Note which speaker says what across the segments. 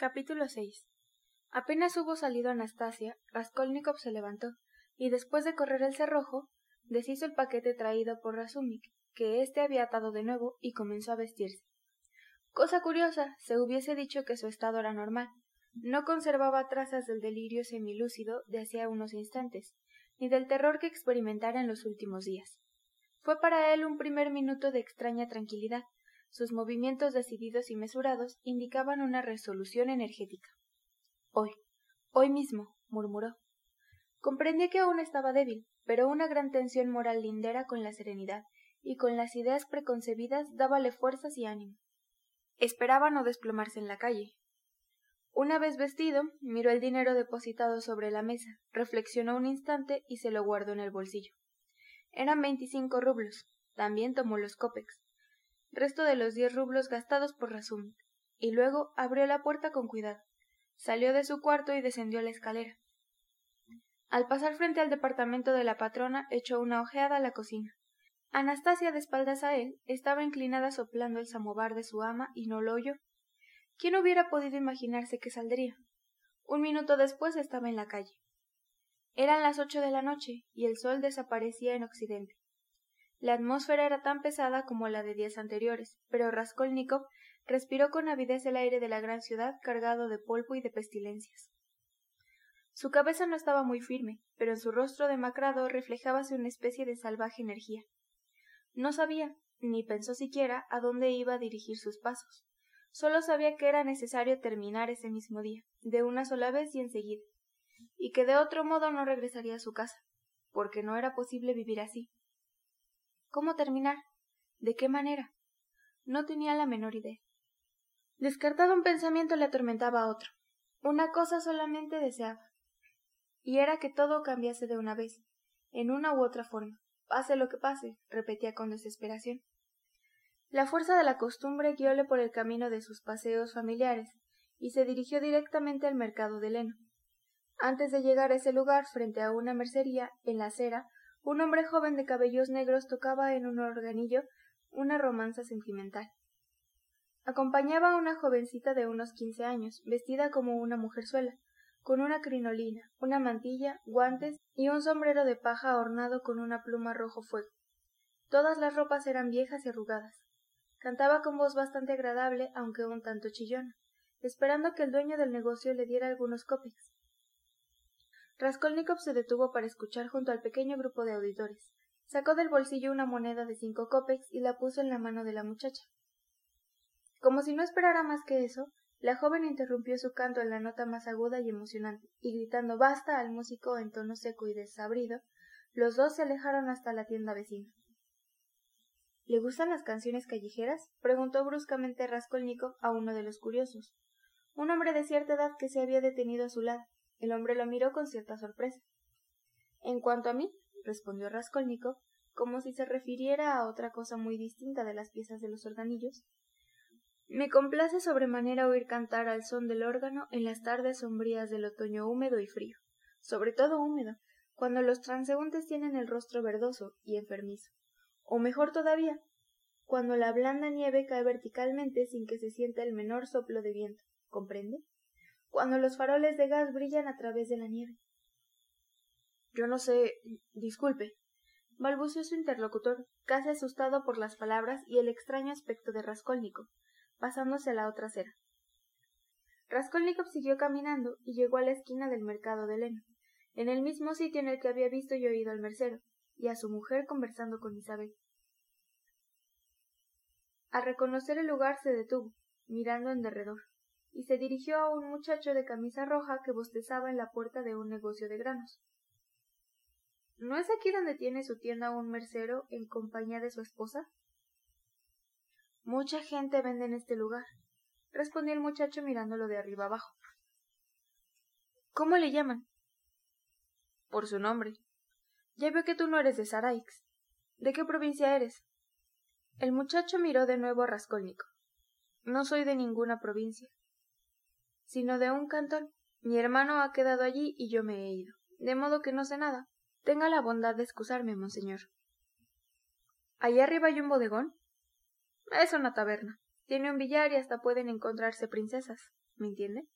Speaker 1: Capítulo 6 Apenas hubo salido Anastasia, Raskolnikov se levantó, y después de correr el cerrojo, deshizo el paquete traído por Razumik, que éste había atado de nuevo, y comenzó a vestirse. Cosa curiosa, se hubiese dicho que su estado era normal. No conservaba trazas del delirio semilúcido de hacía unos instantes, ni del terror que experimentara en los últimos días. Fue para él un primer minuto de extraña tranquilidad, sus movimientos decididos y mesurados indicaban una resolución energética. Hoy, hoy mismo, murmuró. Comprendía que aún estaba débil, pero una gran tensión moral lindera con la serenidad, y con las ideas preconcebidas dábale fuerzas y ánimo. Esperaba no desplomarse en la calle. Una vez vestido, miró el dinero depositado sobre la mesa, reflexionó un instante y se lo guardó en el bolsillo. Eran veinticinco rublos. También tomó los copex resto de los diez rublos gastados por Razum, y luego abrió la puerta con cuidado. Salió de su cuarto y descendió la escalera. Al pasar frente al departamento de la patrona, echó una ojeada a la cocina. Anastasia, de espaldas a él, estaba inclinada soplando el samovar de su ama y no lo oyó. ¿Quién hubiera podido imaginarse que saldría? Un minuto después estaba en la calle. Eran las ocho de la noche y el sol desaparecía en occidente. La atmósfera era tan pesada como la de días anteriores, pero Raskolnikov respiró con avidez el aire de la gran ciudad cargado de polvo y de pestilencias. Su cabeza no estaba muy firme, pero en su rostro demacrado reflejábase una especie de salvaje energía. No sabía, ni pensó siquiera, a dónde iba a dirigir sus pasos. Solo sabía que era necesario terminar ese mismo día, de una sola vez y enseguida, y que de otro modo no regresaría a su casa, porque no era posible vivir así, ¿Cómo terminar? ¿De qué manera? No tenía la menor idea. Descartado un pensamiento le atormentaba otro. Una cosa solamente deseaba. Y era que todo cambiase de una vez, en una u otra forma. Pase lo que pase, repetía con desesperación. La fuerza de la costumbre guióle por el camino de sus paseos familiares, y se dirigió directamente al mercado de Leno. Antes de llegar a ese lugar, frente a una mercería, en la acera, un hombre joven de cabellos negros tocaba en un organillo una romanza sentimental. Acompañaba a una jovencita de unos quince años, vestida como una mujerzuela, con una crinolina, una mantilla, guantes y un sombrero de paja ornado con una pluma rojo fuego. Todas las ropas eran viejas y arrugadas. Cantaba con voz bastante agradable, aunque un tanto chillona, esperando que el dueño del negocio le diera algunos copics. Raskolnikov se detuvo para escuchar junto al pequeño grupo de auditores. Sacó del bolsillo una moneda de cinco copex y la puso en la mano de la muchacha. Como si no esperara más que eso, la joven interrumpió su canto en la nota más aguda y emocionante, y gritando basta al músico en tono seco y desabrido, los dos se alejaron hasta la tienda vecina. ¿Le gustan las canciones callejeras? preguntó bruscamente Raskolnikov a uno de los curiosos, un hombre de cierta edad que se había detenido a su lado. El hombre lo miró con cierta sorpresa. En cuanto a mí, respondió Raskolnikov, como si se refiriera a otra cosa muy distinta de las piezas de los organillos, me complace sobremanera oír cantar al son del órgano en las tardes sombrías del otoño húmedo y frío, sobre todo húmedo, cuando los transeúntes tienen el rostro verdoso y enfermizo, o mejor todavía, cuando la blanda nieve cae verticalmente sin que se sienta el menor soplo de viento. ¿Comprende? Cuando los faroles de gas brillan a través de la nieve. Yo no sé. disculpe. balbuceó su interlocutor, casi asustado por las palabras y el extraño aspecto de Raskolnikov, pasándose a la otra acera. Raskolnikov siguió caminando y llegó a la esquina del mercado de Leno, en el mismo sitio en el que había visto y oído al mercero, y a su mujer conversando con Isabel. Al reconocer el lugar se detuvo, mirando en derredor y se dirigió a un muchacho de camisa roja que bostezaba en la puerta de un negocio de granos. ¿No es aquí donde tiene su tienda un mercero en compañía de su esposa? Mucha gente vende en este lugar, respondió el muchacho mirándolo de arriba abajo. ¿Cómo le llaman? Por su nombre. Ya veo que tú no eres de Saraix. ¿De qué provincia eres? El muchacho miró de nuevo a Raskolnikov. No soy de ninguna provincia sino de un cantón. Mi hermano ha quedado allí y yo me he ido, de modo que no sé nada. Tenga la bondad de excusarme, monseñor. ¿Allá arriba hay un bodegón? Es una taberna. Tiene un billar y hasta pueden encontrarse princesas. ¿Me entiende?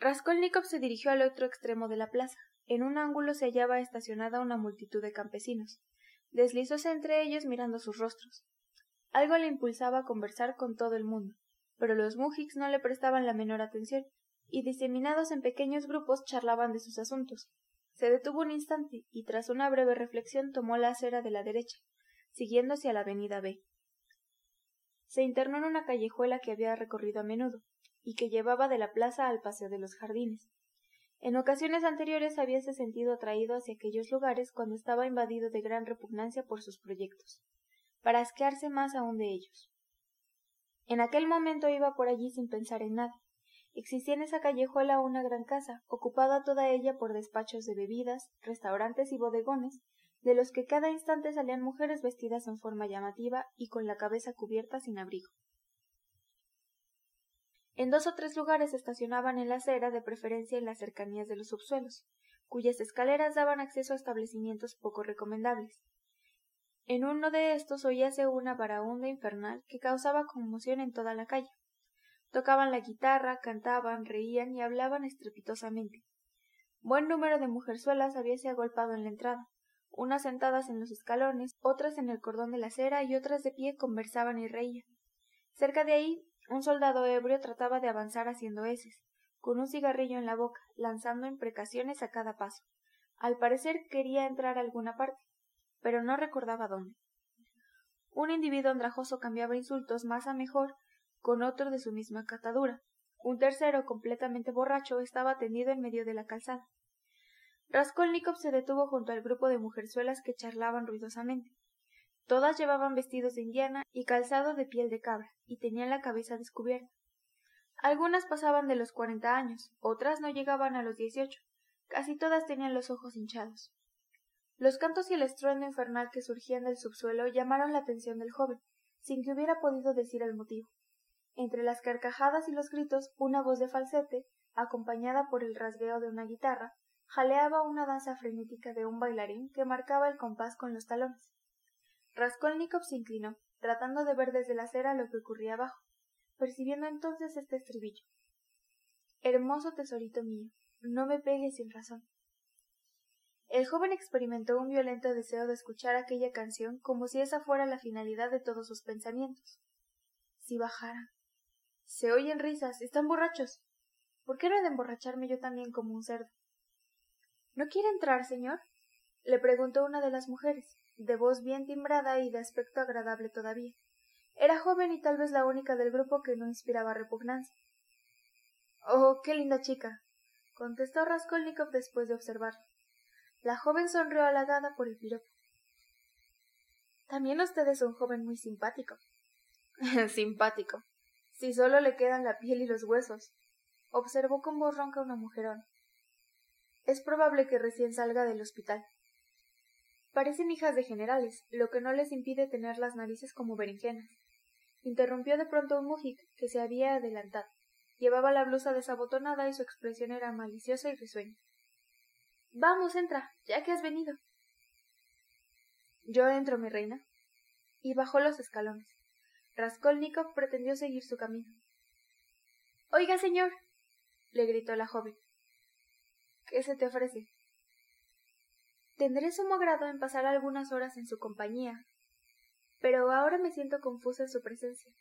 Speaker 1: Raskolnikov se dirigió al otro extremo de la plaza. En un ángulo se hallaba estacionada una multitud de campesinos. Deslizóse entre ellos mirando sus rostros. Algo le impulsaba a conversar con todo el mundo, pero los mujiks no le prestaban la menor atención, y diseminados en pequeños grupos charlaban de sus asuntos. Se detuvo un instante y tras una breve reflexión tomó la acera de la derecha, siguiendo hacia la avenida B. Se internó en una callejuela que había recorrido a menudo, y que llevaba de la plaza al paseo de los jardines. En ocasiones anteriores habíase sentido atraído hacia aquellos lugares cuando estaba invadido de gran repugnancia por sus proyectos, para asquearse más aún de ellos. En aquel momento iba por allí sin pensar en nada. Existía en esa callejuela una gran casa, ocupada toda ella por despachos de bebidas, restaurantes y bodegones, de los que cada instante salían mujeres vestidas en forma llamativa y con la cabeza cubierta sin abrigo. En dos o tres lugares estacionaban en la acera, de preferencia en las cercanías de los subsuelos, cuyas escaleras daban acceso a establecimientos poco recomendables. En uno de estos oíase una varaunda infernal que causaba conmoción en toda la calle. Tocaban la guitarra, cantaban, reían y hablaban estrepitosamente. Buen número de mujerzuelas habíase agolpado en la entrada, unas sentadas en los escalones, otras en el cordón de la acera y otras de pie conversaban y reían. Cerca de ahí un soldado ebrio trataba de avanzar haciendo heces, con un cigarrillo en la boca, lanzando imprecaciones a cada paso. Al parecer quería entrar a alguna parte, pero no recordaba dónde. Un individuo andrajoso cambiaba insultos más a mejor con otro de su misma catadura. Un tercero, completamente borracho, estaba tendido en medio de la calzada. Raskolnikov se detuvo junto al grupo de mujerzuelas que charlaban ruidosamente. Todas llevaban vestidos de indiana y calzado de piel de cabra, y tenían la cabeza descubierta. Algunas pasaban de los cuarenta años, otras no llegaban a los dieciocho. Casi todas tenían los ojos hinchados. Los cantos y el estruendo infernal que surgían del subsuelo llamaron la atención del joven, sin que hubiera podido decir el motivo. Entre las carcajadas y los gritos, una voz de falsete, acompañada por el rasgueo de una guitarra, jaleaba una danza frenética de un bailarín que marcaba el compás con los talones. Raskolnikov se inclinó, tratando de ver desde la acera lo que ocurría abajo, percibiendo entonces este estribillo. Hermoso tesorito mío, no me pegues sin razón. El joven experimentó un violento deseo de escuchar aquella canción como si esa fuera la finalidad de todos sus pensamientos. Si bajaran. Se oyen risas, están borrachos. ¿Por qué no he de emborracharme yo también como un cerdo? ¿No quiere entrar, señor? le preguntó una de las mujeres de voz bien timbrada y de aspecto agradable todavía. Era joven y tal vez la única del grupo que no inspiraba repugnancia. Oh, qué linda chica, contestó Raskolnikov después de observarla. La joven sonrió halagada por el piropo. También usted es un joven muy simpático. simpático. Si solo le quedan la piel y los huesos, observó con voz ronca una mujerón. Es probable que recién salga del hospital. Parecen hijas de generales, lo que no les impide tener las narices como berenjenas. Interrumpió de pronto un mujik que se había adelantado. Llevaba la blusa desabotonada y su expresión era maliciosa y risueña. Vamos, entra, ya que has venido. Yo entro, mi reina. Y bajó los escalones. Raskolnikov pretendió seguir su camino. Oiga, señor, le gritó la joven. ¿Qué se te ofrece? Tendré sumo grado en pasar algunas horas en su compañía, pero ahora me siento confusa en su presencia.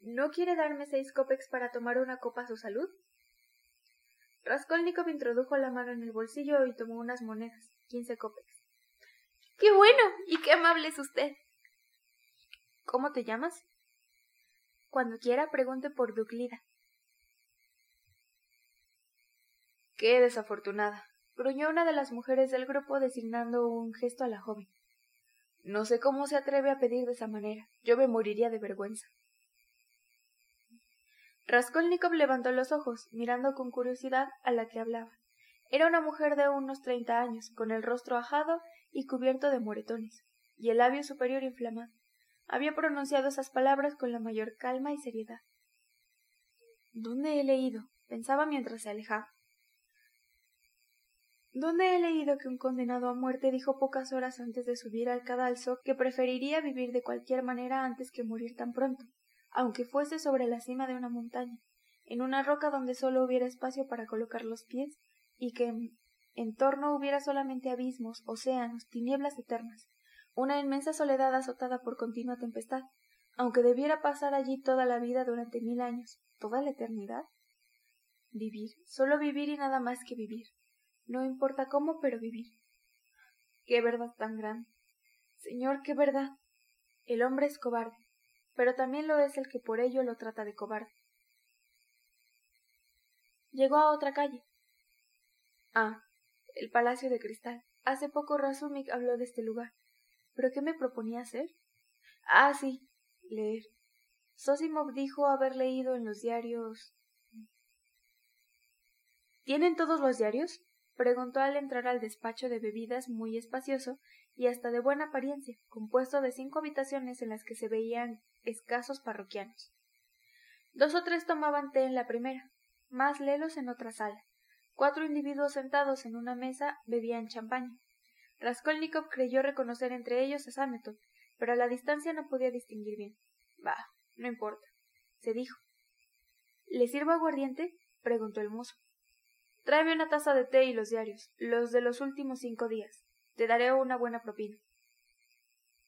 Speaker 1: ¿No quiere darme seis copex para tomar una copa a su salud? Raskolnikov introdujo la mano en el bolsillo y tomó unas monedas, quince copex. ¡Qué bueno! y qué amable es usted. ¿Cómo te llamas? Cuando quiera pregunte por Duclida. Qué desafortunada gruñó una de las mujeres del grupo designando un gesto a la joven. No sé cómo se atreve a pedir de esa manera. Yo me moriría de vergüenza. Raskolnikov levantó los ojos, mirando con curiosidad a la que hablaba. Era una mujer de unos treinta años, con el rostro ajado y cubierto de moretones, y el labio superior inflamado. Había pronunciado esas palabras con la mayor calma y seriedad. ¿Dónde he leído? pensaba mientras se alejaba. ¿Dónde he leído que un condenado a muerte dijo pocas horas antes de subir al cadalso que preferiría vivir de cualquier manera antes que morir tan pronto, aunque fuese sobre la cima de una montaña, en una roca donde solo hubiera espacio para colocar los pies, y que en torno hubiera solamente abismos, océanos, tinieblas eternas, una inmensa soledad azotada por continua tempestad, aunque debiera pasar allí toda la vida durante mil años, toda la eternidad. Vivir, solo vivir y nada más que vivir. No importa cómo, pero vivir. Qué verdad tan grande. Señor, qué verdad. El hombre es cobarde, pero también lo es el que por ello lo trata de cobarde. Llegó a otra calle. Ah, el Palacio de Cristal. Hace poco Razumik habló de este lugar. ¿Pero qué me proponía hacer? Ah, sí, leer. Sosimov dijo haber leído en los diarios. ¿Tienen todos los diarios? preguntó al entrar al despacho de bebidas muy espacioso y hasta de buena apariencia, compuesto de cinco habitaciones en las que se veían escasos parroquianos. Dos o tres tomaban té en la primera, más lelos en otra sala. Cuatro individuos sentados en una mesa bebían champaña. Raskolnikov creyó reconocer entre ellos a Sametov, pero a la distancia no podía distinguir bien. Bah, no importa, se dijo. ¿Le sirvo aguardiente? preguntó el mozo. Tráeme una taza de té y los diarios, los de los últimos cinco días. Te daré una buena propina.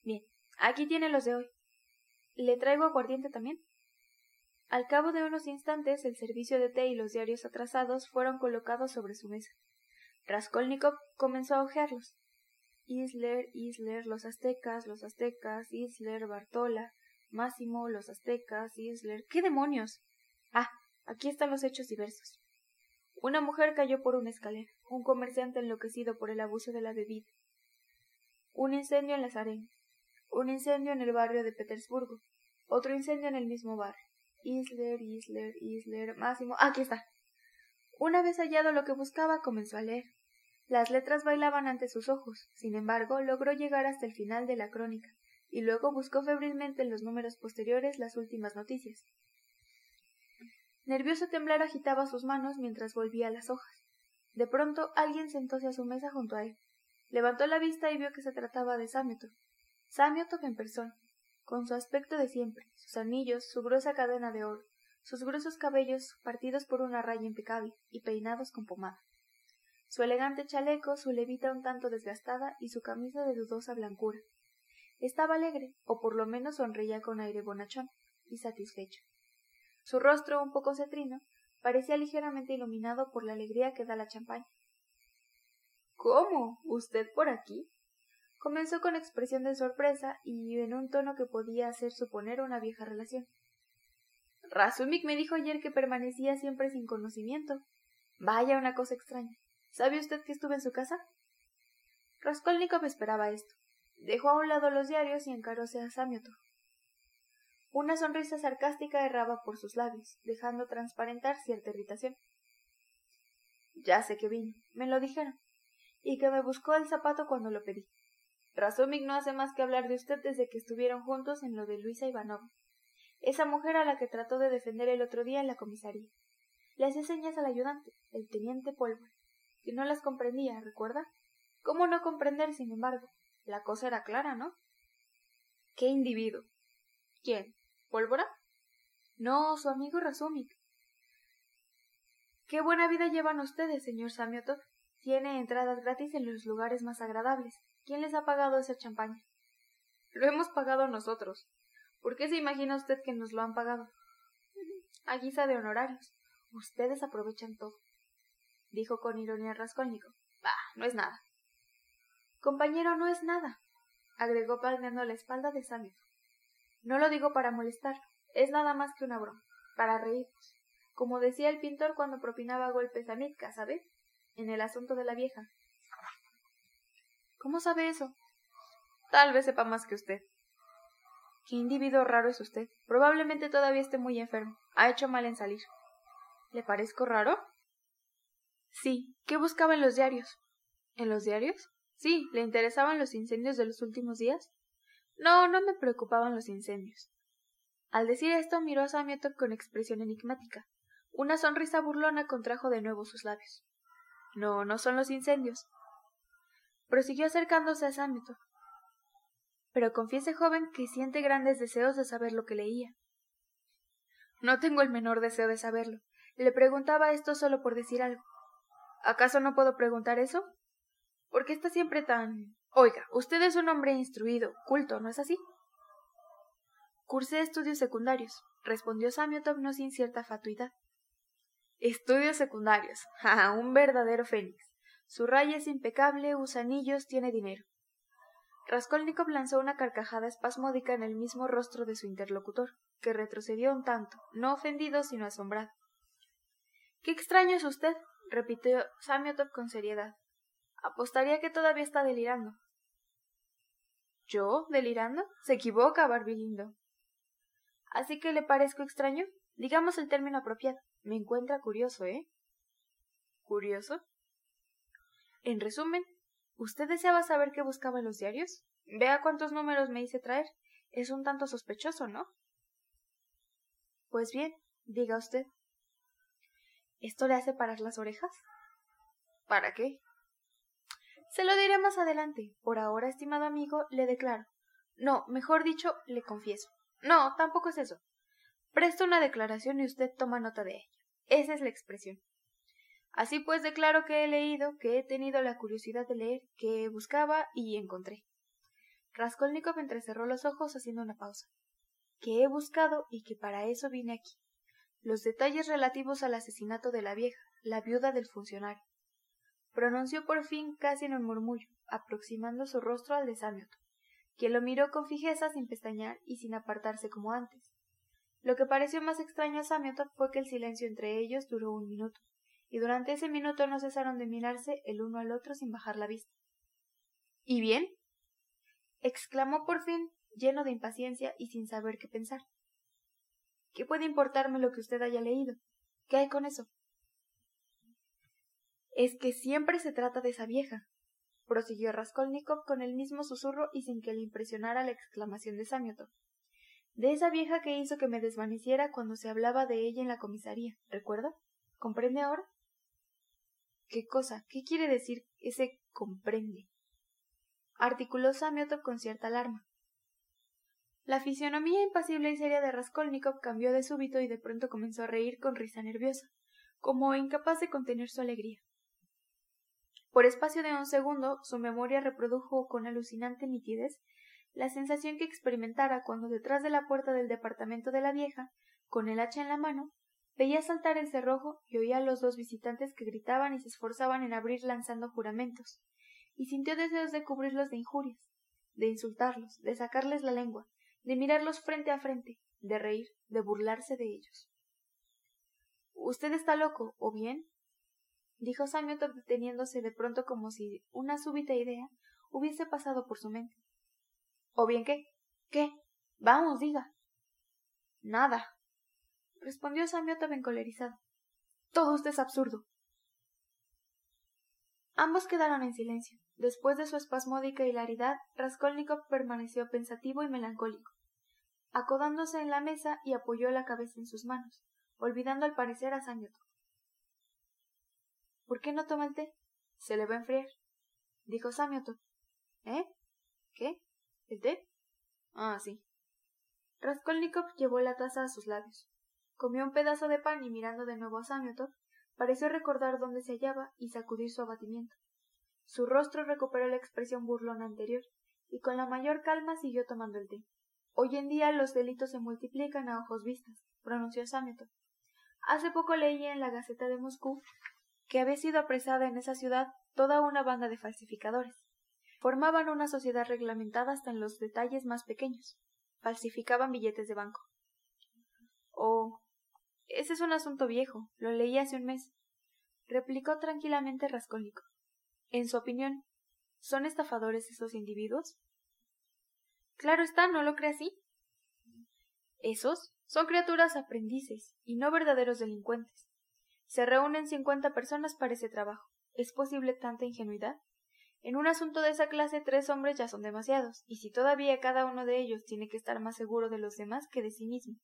Speaker 1: Bien, aquí tiene los de hoy. ¿Le traigo aguardiente también? Al cabo de unos instantes el servicio de té y los diarios atrasados fueron colocados sobre su mesa. Raskolnikov comenzó a hojearlos. Isler, Isler, los aztecas, los aztecas, Isler, Bartola, Máximo, los aztecas, Isler. ¿Qué demonios? Ah, aquí están los hechos diversos. Una mujer cayó por una escalera, un comerciante enloquecido por el abuso de la bebida. Un incendio en las arenas, un incendio en el barrio de Petersburgo, otro incendio en el mismo barrio. Isler, Isler, Isler, Máximo. Aquí está. Una vez hallado lo que buscaba, comenzó a leer. Las letras bailaban ante sus ojos, sin embargo, logró llegar hasta el final de la crónica, y luego buscó febrilmente en los números posteriores las últimas noticias. Nervioso temblar agitaba sus manos mientras volvía las hojas. De pronto alguien sentóse a su mesa junto a él. Levantó la vista y vio que se trataba de Samiotov. En persona, con su aspecto de siempre, sus anillos, su gruesa cadena de oro, sus gruesos cabellos partidos por una raya impecable y peinados con pomada, su elegante chaleco, su levita un tanto desgastada y su camisa de dudosa blancura. Estaba alegre, o por lo menos sonreía con aire bonachón y satisfecho. Su rostro, un poco cetrino, parecía ligeramente iluminado por la alegría que da la champaña. ¿Cómo? ¿Usted por aquí? Comenzó con expresión de sorpresa y en un tono que podía hacer suponer una vieja relación. Razumik me dijo ayer que permanecía siempre sin conocimiento. Vaya una cosa extraña. ¿Sabe usted que estuve en su casa? Raskolnikov esperaba esto. Dejó a un lado los diarios y encaróse a Samiotov. Una sonrisa sarcástica erraba por sus labios, dejando transparentar cierta irritación. Ya sé que vino, me lo dijeron, y que me buscó el zapato cuando lo pedí. Razumik no hace más que hablar de usted desde que estuvieron juntos en lo de Luisa Ivanova, esa mujer a la que trató de defender el otro día en la comisaría. Le hacía señas al ayudante, el teniente Pólvora, que no las comprendía, ¿recuerda? ¿Cómo no comprender, sin embargo? La cosa era clara, ¿no? ¿Qué individuo? ¿Quién? ¿Pólvora? No, su amigo Razumik. Qué buena vida llevan ustedes, señor Samiotov. Tiene entradas gratis en los lugares más agradables. ¿Quién les ha pagado esa champaña? Lo hemos pagado nosotros. ¿Por qué se imagina usted que nos lo han pagado? A guisa de honorarios. Ustedes aprovechan todo. Dijo con ironía Rascónico. Bah, no es nada. Compañero, no es nada, agregó palmeando la espalda de Sammy. No lo digo para molestar, es nada más que una broma, para reírnos. Como decía el pintor cuando propinaba golpes a Nitka, ¿sabe? En el asunto de la vieja. ¿Cómo sabe eso? Tal vez sepa más que usted. Qué individuo raro es usted. Probablemente todavía esté muy enfermo. Ha hecho mal en salir. ¿Le parezco raro? Sí. ¿Qué buscaba en los diarios? ¿En los diarios? Sí. ¿Le interesaban los incendios de los últimos días? No, no me preocupaban los incendios. Al decir esto miró a Samiotov con expresión enigmática. Una sonrisa burlona contrajo de nuevo sus labios. No, no son los incendios prosiguió acercándose a Samiotov. Pero confiese, joven, que siente grandes deseos de saber lo que leía. No tengo el menor deseo de saberlo. Le preguntaba esto solo por decir algo. ¿Acaso no puedo preguntar eso? ¿Por qué está siempre tan... Oiga, usted es un hombre instruido, culto, ¿no es así? Cursé estudios secundarios, respondió Samiotov no sin cierta fatuidad. Estudios secundarios. ¡Ja! Un verdadero fénix. Su raya es impecable, usa anillos, tiene dinero. Raskolnikov lanzó una carcajada espasmódica en el mismo rostro de su interlocutor, que retrocedió un tanto, no ofendido sino asombrado. Qué extraño es usted, repitió Samiotov con seriedad. Apostaría que todavía está delirando. ¿Yo? ¿Delirando? Se equivoca, Barbilindo. ¿Así que le parezco extraño? Digamos el término apropiado. Me encuentra curioso, ¿eh? ¿Curioso? En resumen, ¿Usted deseaba saber qué buscaba en los diarios? Vea cuántos números me hice traer. Es un tanto sospechoso, ¿no? Pues bien, diga usted. ¿Esto le hace parar las orejas? ¿Para qué? Se lo diré más adelante. Por ahora, estimado amigo, le declaro. No, mejor dicho, le confieso. No, tampoco es eso. Presto una declaración y usted toma nota de ella. Esa es la expresión. Así pues declaro que he leído, que he tenido la curiosidad de leer, que buscaba y encontré. Raskolnikov entrecerró los ojos haciendo una pausa. Que he buscado y que para eso vine aquí. Los detalles relativos al asesinato de la vieja, la viuda del funcionario. Pronunció por fin casi en un murmullo, aproximando su rostro al de Samioto, quien lo miró con fijeza sin pestañear y sin apartarse como antes. Lo que pareció más extraño a Samioto fue que el silencio entre ellos duró un minuto y durante ese minuto no cesaron de mirarse el uno al otro sin bajar la vista. ¿Y bien? exclamó por fin, lleno de impaciencia y sin saber qué pensar. ¿Qué puede importarme lo que usted haya leído? ¿Qué hay con eso? Es que siempre se trata de esa vieja, prosiguió Raskolnikov con el mismo susurro y sin que le impresionara la exclamación de Samiotov. De esa vieja que hizo que me desvaneciera cuando se hablaba de ella en la comisaría, ¿recuerda? ¿Comprende ahora? ¿Qué cosa? ¿Qué quiere decir ese comprende? articuló Samiotov con cierta alarma. La fisionomía impasible y seria de Raskolnikov cambió de súbito y de pronto comenzó a reír con risa nerviosa, como incapaz de contener su alegría. Por espacio de un segundo su memoria reprodujo con alucinante nitidez la sensación que experimentara cuando detrás de la puerta del departamento de la vieja, con el hacha en la mano, Veía saltar el cerrojo y oía a los dos visitantes que gritaban y se esforzaban en abrir lanzando juramentos, y sintió deseos de cubrirlos de injurias, de insultarlos, de sacarles la lengua, de mirarlos frente a frente, de reír, de burlarse de ellos. Usted está loco, ¿o bien? dijo Samioto deteniéndose de pronto como si una súbita idea hubiese pasado por su mente. ¿O bien qué? ¿Qué? Vamos, diga. Nada, respondió Samiotov encolerizado. Todo esto es absurdo. Ambos quedaron en silencio. Después de su espasmódica hilaridad, Raskolnikov permaneció pensativo y melancólico, acodándose en la mesa y apoyó la cabeza en sus manos, olvidando al parecer a Samiotov. ¿Por qué no toma el té? Se le va a enfriar, dijo Samiotov. ¿Eh? ¿Qué? ¿El té? Ah, sí. Raskolnikov llevó la taza a sus labios. Comió un pedazo de pan y mirando de nuevo a Samiotov, pareció recordar dónde se hallaba y sacudir su abatimiento. Su rostro recuperó la expresión burlona anterior, y con la mayor calma siguió tomando el té. Hoy en día los delitos se multiplican a ojos vistas, pronunció Samiotov. Hace poco leí en la Gaceta de Moscú que había sido apresada en esa ciudad toda una banda de falsificadores. Formaban una sociedad reglamentada hasta en los detalles más pequeños. Falsificaban billetes de banco. Oh, ese es un asunto viejo. Lo leí hace un mes. replicó tranquilamente Rascónico. En su opinión, ¿son estafadores esos individuos? Claro está, ¿no lo cree así? Esos son criaturas aprendices y no verdaderos delincuentes. Se reúnen cincuenta personas para ese trabajo. ¿Es posible tanta ingenuidad? En un asunto de esa clase tres hombres ya son demasiados, y si todavía cada uno de ellos tiene que estar más seguro de los demás que de sí mismo.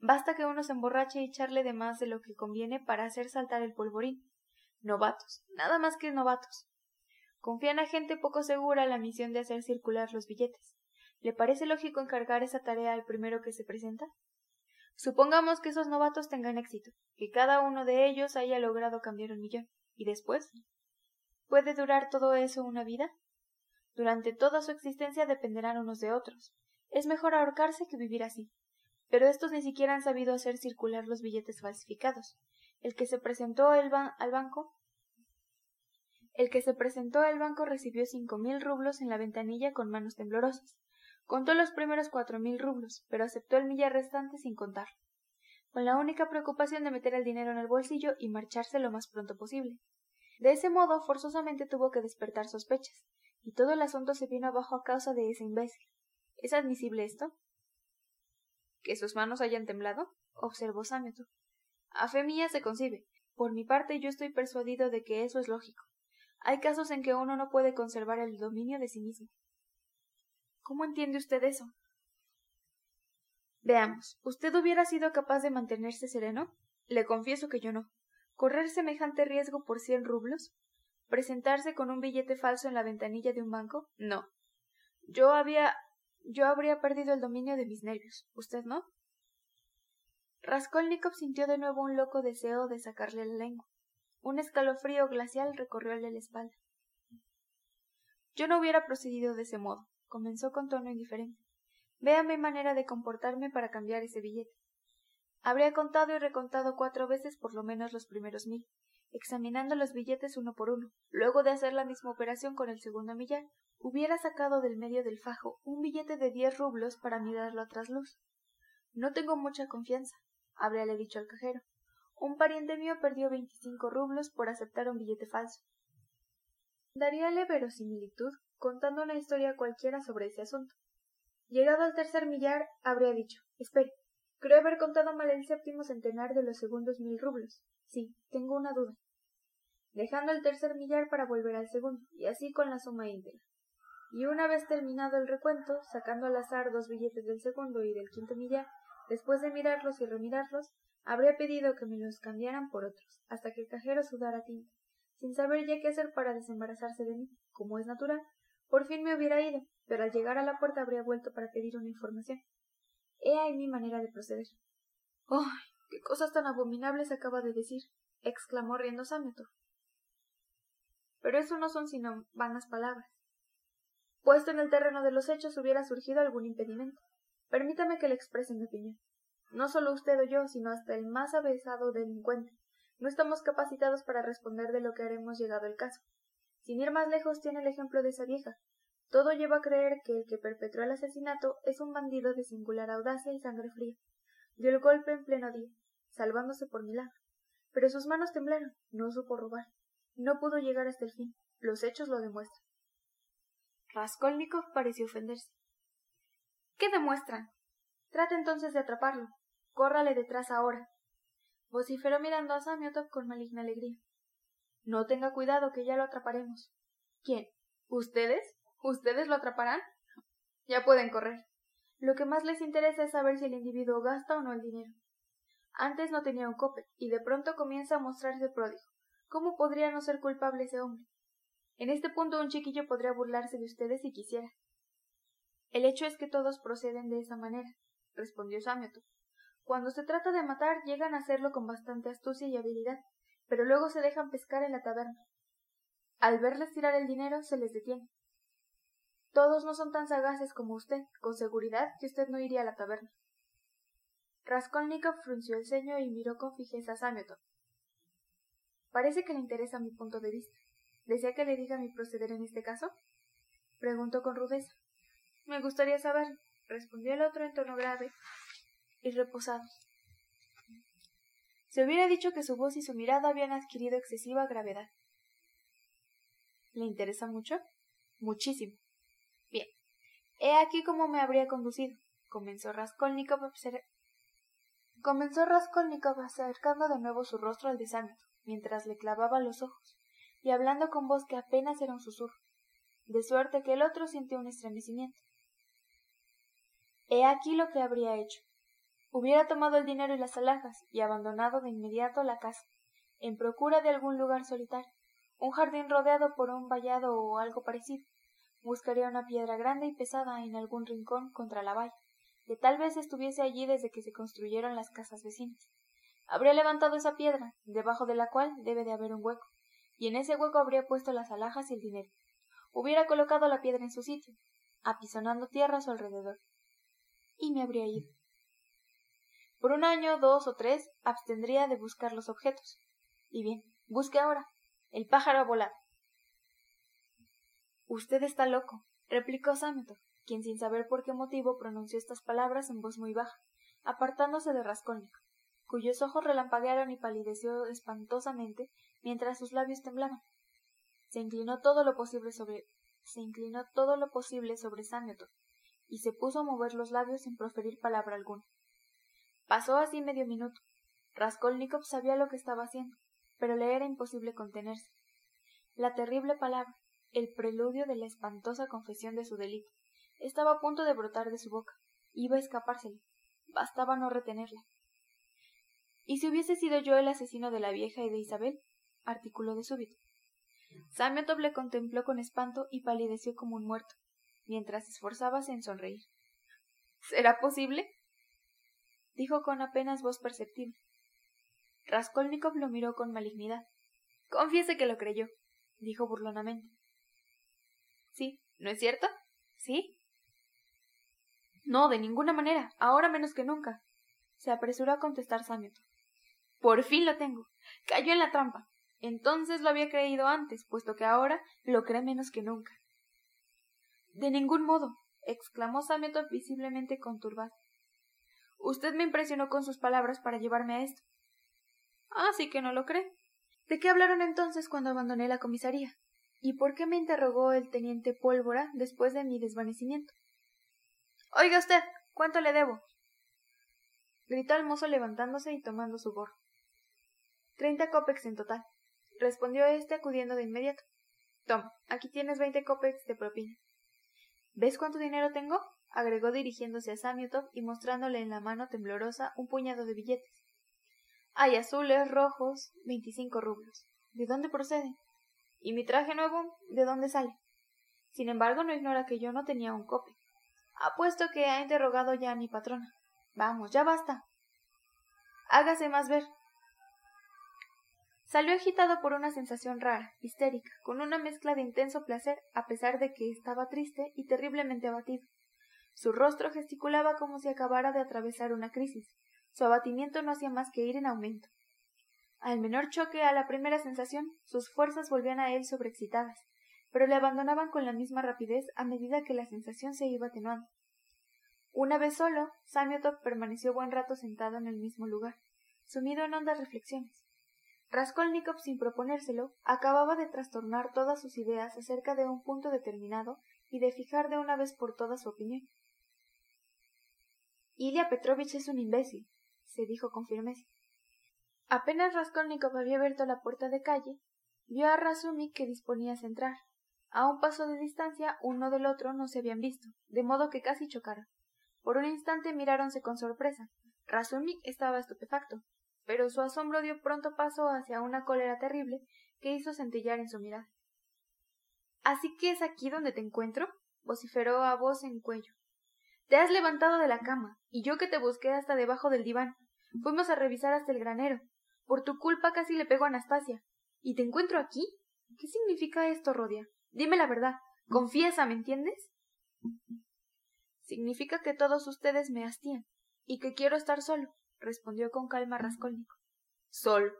Speaker 1: Basta que uno se emborrache y echarle de más de lo que conviene para hacer saltar el polvorín. Novatos, nada más que novatos. Confían a gente poco segura la misión de hacer circular los billetes. ¿Le parece lógico encargar esa tarea al primero que se presenta? Supongamos que esos novatos tengan éxito, que cada uno de ellos haya logrado cambiar un millón. ¿Y después? ¿Puede durar todo eso una vida? Durante toda su existencia dependerán unos de otros. Es mejor ahorcarse que vivir así. Pero estos ni siquiera han sabido hacer circular los billetes falsificados. El que se presentó al banco el que se presentó al banco recibió cinco mil rublos en la ventanilla con manos temblorosas. Contó los primeros cuatro mil rublos, pero aceptó el millar restante sin contar, con la única preocupación de meter el dinero en el bolsillo y marcharse lo más pronto posible. De ese modo, forzosamente tuvo que despertar sospechas, y todo el asunto se vino abajo a causa de ese imbécil. ¿Es admisible esto? ¿Que sus manos hayan temblado? observó Sameto. A fe mía se concibe. Por mi parte yo estoy persuadido de que eso es lógico. Hay casos en que uno no puede conservar el dominio de sí mismo. ¿Cómo entiende usted eso? Veamos, ¿usted hubiera sido capaz de mantenerse sereno? Le confieso que yo no. ¿Correr semejante riesgo por cien rublos? ¿Presentarse con un billete falso en la ventanilla de un banco? No. Yo había. Yo habría perdido el dominio de mis nervios. ¿Usted no? Raskolnikov sintió de nuevo un loco deseo de sacarle la lengua. Un escalofrío glacial recorrióle la espalda. Yo no hubiera procedido de ese modo, comenzó con tono indiferente. Vea mi manera de comportarme para cambiar ese billete. Habría contado y recontado cuatro veces por lo menos los primeros mil, examinando los billetes uno por uno. Luego de hacer la misma operación con el segundo millar, hubiera sacado del medio del fajo un billete de diez rublos para mirarlo a trasluz. No tengo mucha confianza, habríale dicho al cajero. Un pariente mío perdió veinticinco rublos por aceptar un billete falso. Daríale verosimilitud contando una historia cualquiera sobre ese asunto. Llegado al tercer millar, habría dicho Espere, creo haber contado mal el séptimo centenar de los segundos mil rublos. Sí, tengo una duda. Dejando el tercer millar para volver al segundo, y así con la suma íntegra. Y una vez terminado el recuento, sacando al azar dos billetes del segundo y del quinto millar, después de mirarlos y remirarlos, Habría pedido que me los cambiaran por otros, hasta que el cajero sudara tinta. Sin saber ya qué hacer para desembarazarse de mí, como es natural, por fin me hubiera ido, pero al llegar a la puerta habría vuelto para pedir una información. He ahí mi manera de proceder. ¡Ay! ¡Qué cosas tan abominables acaba de decir! exclamó riendo Sameto. Pero eso no son sino vanas palabras. Puesto en el terreno de los hechos hubiera surgido algún impedimento. Permítame que le exprese mi opinión. No solo usted o yo, sino hasta el más avesado delincuente. No estamos capacitados para responder de lo que haremos llegado el caso. Sin ir más lejos tiene el ejemplo de esa vieja. Todo lleva a creer que el que perpetró el asesinato es un bandido de singular audacia y sangre fría. Dio el golpe en pleno día, salvándose por milagro. Pero sus manos temblaron, no supo robar. No pudo llegar hasta el fin. Los hechos lo demuestran. Raskolnikov pareció ofenderse. ¿Qué demuestran? Trate entonces de atraparlo. Córrale detrás ahora. vociferó mirando a Samiotov con maligna alegría. No tenga cuidado, que ya lo atraparemos. ¿Quién? ¿Ustedes? ¿Ustedes lo atraparán? Ya pueden correr. Lo que más les interesa es saber si el individuo gasta o no el dinero. Antes no tenía un cope, y de pronto comienza a mostrarse pródigo. ¿Cómo podría no ser culpable ese hombre? En este punto un chiquillo podría burlarse de ustedes si quisiera. El hecho es que todos proceden de esa manera, respondió Samioto. Cuando se trata de matar, llegan a hacerlo con bastante astucia y habilidad, pero luego se dejan pescar en la taberna. Al verles tirar el dinero, se les detiene. Todos no son tan sagaces como usted, con seguridad que usted no iría a la taberna. Raskolnikov frunció el ceño y miró con fijeza a Samioto. Parece que le interesa mi punto de vista. ¿Desea que le diga mi proceder en este caso? preguntó con rudeza. Me gustaría saber, respondió el otro en tono grave y reposado. Se hubiera dicho que su voz y su mirada habían adquirido excesiva gravedad. ¿Le interesa mucho? Muchísimo. Bien. He aquí cómo me habría conducido. Comenzó Raskolnikov, comenzó Raskolnikov acercando de nuevo su rostro al de mientras le clavaba los ojos, y hablando con voz que apenas era un susurro, de suerte que el otro sintió un estremecimiento. He aquí lo que habría hecho. Hubiera tomado el dinero y las alhajas y abandonado de inmediato la casa, en procura de algún lugar solitario, un jardín rodeado por un vallado o algo parecido. Buscaría una piedra grande y pesada en algún rincón contra la valla, que tal vez estuviese allí desde que se construyeron las casas vecinas. Habría levantado esa piedra, debajo de la cual debe de haber un hueco, y en ese hueco habría puesto las alhajas y el dinero. Hubiera colocado la piedra en su sitio, apisonando tierra a su alrededor, y me habría ido. Por un año, dos o tres, abstendría de buscar los objetos. Y bien, busque ahora. El pájaro ha volado. Usted está loco, replicó Sámeto, quien sin saber por qué motivo pronunció estas palabras en voz muy baja, apartándose de Rascónico, cuyos ojos relampaguearon y palideció espantosamente mientras sus labios temblaban. Se inclinó todo lo posible sobre se inclinó todo lo posible sobre Sámeto, y se puso a mover los labios sin proferir palabra alguna. Pasó así medio minuto. Raskolnikov sabía lo que estaba haciendo, pero le era imposible contenerse. La terrible palabra, el preludio de la espantosa confesión de su delito, estaba a punto de brotar de su boca. Iba a escapársele. Bastaba no retenerla. ¿Y si hubiese sido yo el asesino de la vieja y de Isabel? articuló de súbito. Samiotov le contempló con espanto y palideció como un muerto, mientras esforzábase en sonreír. ¿Será posible? dijo con apenas voz perceptible. Raskolnikov lo miró con malignidad. Confiese que lo creyó, dijo burlonamente. Sí, ¿no es cierto? ¿Sí? No, de ninguna manera, ahora menos que nunca. Se apresuró a contestar Samioto. Por fin lo tengo. Cayó en la trampa. Entonces lo había creído antes, puesto que ahora lo cree menos que nunca. De ningún modo, exclamó Samioto visiblemente conturbado. Usted me impresionó con sus palabras para llevarme a esto. Ah, sí que no lo cree. ¿De qué hablaron entonces cuando abandoné la comisaría? ¿Y por qué me interrogó el teniente Pólvora después de mi desvanecimiento? Oiga usted, ¿cuánto le debo? gritó el mozo levantándose y tomando su gorro. Treinta copex en total, respondió éste acudiendo de inmediato. Toma, aquí tienes veinte copex de propina. ¿Ves cuánto dinero tengo? agregó dirigiéndose a Samiotov y mostrándole en la mano temblorosa un puñado de billetes. Hay azules, rojos, veinticinco rublos. ¿De dónde proceden? ¿Y mi traje nuevo? ¿De dónde sale? Sin embargo, no ignora que yo no tenía un cope. Apuesto que ha interrogado ya a mi patrona. Vamos, ya basta. Hágase más ver. Salió agitado por una sensación rara, histérica, con una mezcla de intenso placer, a pesar de que estaba triste y terriblemente abatido. Su rostro gesticulaba como si acabara de atravesar una crisis. Su abatimiento no hacía más que ir en aumento. Al menor choque a la primera sensación, sus fuerzas volvían a él sobreexcitadas, pero le abandonaban con la misma rapidez a medida que la sensación se iba atenuando. Una vez solo, Samiotov permaneció buen rato sentado en el mismo lugar, sumido en hondas reflexiones. Raskolnikov, sin proponérselo, acababa de trastornar todas sus ideas acerca de un punto determinado y de fijar de una vez por todas su opinión. Ilya Petrovich es un imbécil, se dijo con firmeza. Apenas Raskolnikov había abierto la puerta de calle, vio a Razumik que disponía a entrar. A un paso de distancia, uno del otro no se habían visto, de modo que casi chocaron. Por un instante miráronse con sorpresa. Razumik estaba estupefacto, pero su asombro dio pronto paso hacia una cólera terrible que hizo centellar en su mirada. Así que es aquí donde te encuentro, vociferó a voz en cuello. Te has levantado de la cama, y yo que te busqué hasta debajo del diván. Fuimos a revisar hasta el granero. Por tu culpa casi le pego a Anastasia. ¿Y te encuentro aquí? ¿Qué significa esto, Rodia? Dime la verdad. Confiesa, ¿me entiendes? Significa que todos ustedes me hastían, y que quiero estar solo, respondió con calma Raskolnikov. Solo.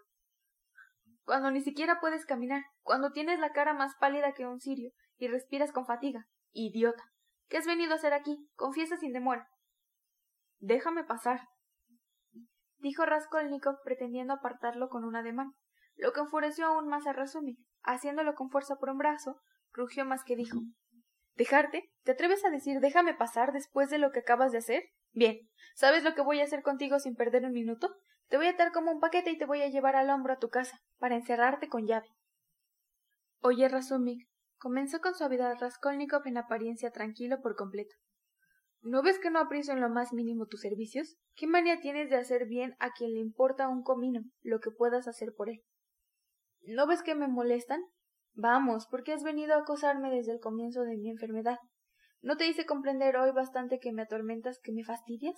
Speaker 1: Cuando ni siquiera puedes caminar, cuando tienes la cara más pálida que un cirio, y respiras con fatiga. Idiota. ¿Qué has venido a hacer aquí? Confiesa sin demora. Déjame pasar, dijo Raskolnikov pretendiendo apartarlo con un ademán, lo que enfureció aún más a Razumik. Haciéndolo con fuerza por un brazo, rugió más que dijo ¿Dejarte? ¿Te atreves a decir déjame pasar después de lo que acabas de hacer? Bien, ¿sabes lo que voy a hacer contigo sin perder un minuto? Te voy a atar como un paquete y te voy a llevar al hombro a tu casa, para encerrarte con llave. Oye, Razumik, Comenzó con suavidad Raskolnikov en apariencia tranquilo por completo. ¿No ves que no apriecio en lo más mínimo tus servicios? ¿Qué manía tienes de hacer bien a quien le importa un comino lo que puedas hacer por él? ¿No ves que me molestan? Vamos, porque has venido a acosarme desde el comienzo de mi enfermedad. ¿No te hice comprender hoy bastante que me atormentas, que me fastidias?